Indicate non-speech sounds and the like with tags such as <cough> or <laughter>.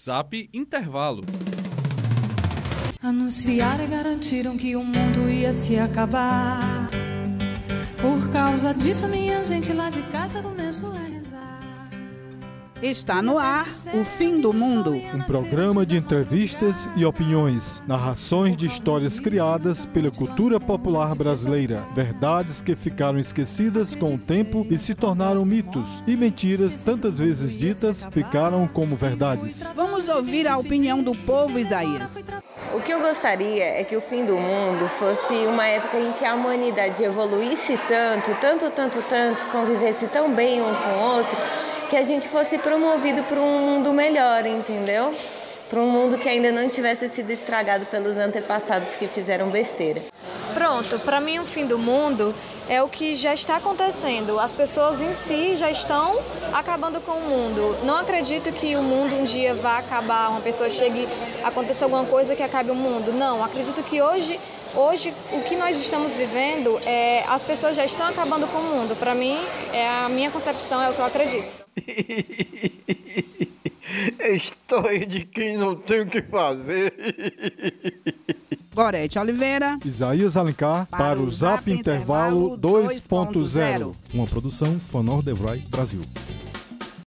Zap Intervalo. Anunciaram e garantiram que o mundo ia se acabar. Por causa disso, minha gente lá de casa começou a rezar. Está no ar o Fim do Mundo. Um programa de entrevistas e opiniões, narrações de histórias criadas pela cultura popular brasileira, verdades que ficaram esquecidas com o tempo e se tornaram mitos, e mentiras tantas vezes ditas ficaram como verdades. Vamos ouvir a opinião do povo, Isaías. O que eu gostaria é que o fim do mundo fosse uma época em que a humanidade evoluísse tanto, tanto, tanto, tanto, convivesse tão bem um com o outro, que a gente fosse promovido para um mundo melhor, entendeu? Para um mundo que ainda não tivesse sido estragado pelos antepassados que fizeram besteira. Pronto, para mim o fim do mundo é o que já está acontecendo. As pessoas em si já estão acabando com o mundo. Não acredito que o mundo um dia vá acabar, uma pessoa chegue, aconteça alguma coisa que acabe o mundo. Não, acredito que hoje, hoje o que nós estamos vivendo é as pessoas já estão acabando com o mundo. Para mim, é a minha concepção, é o que eu acredito. <laughs> Estou de quem não tem o que fazer. <laughs> Gorete Oliveira. Isaías Alencar para, Para o Zap Zap Intervalo Intervalo 2.0. 2.0. Uma produção Fanor Devroy Brasil.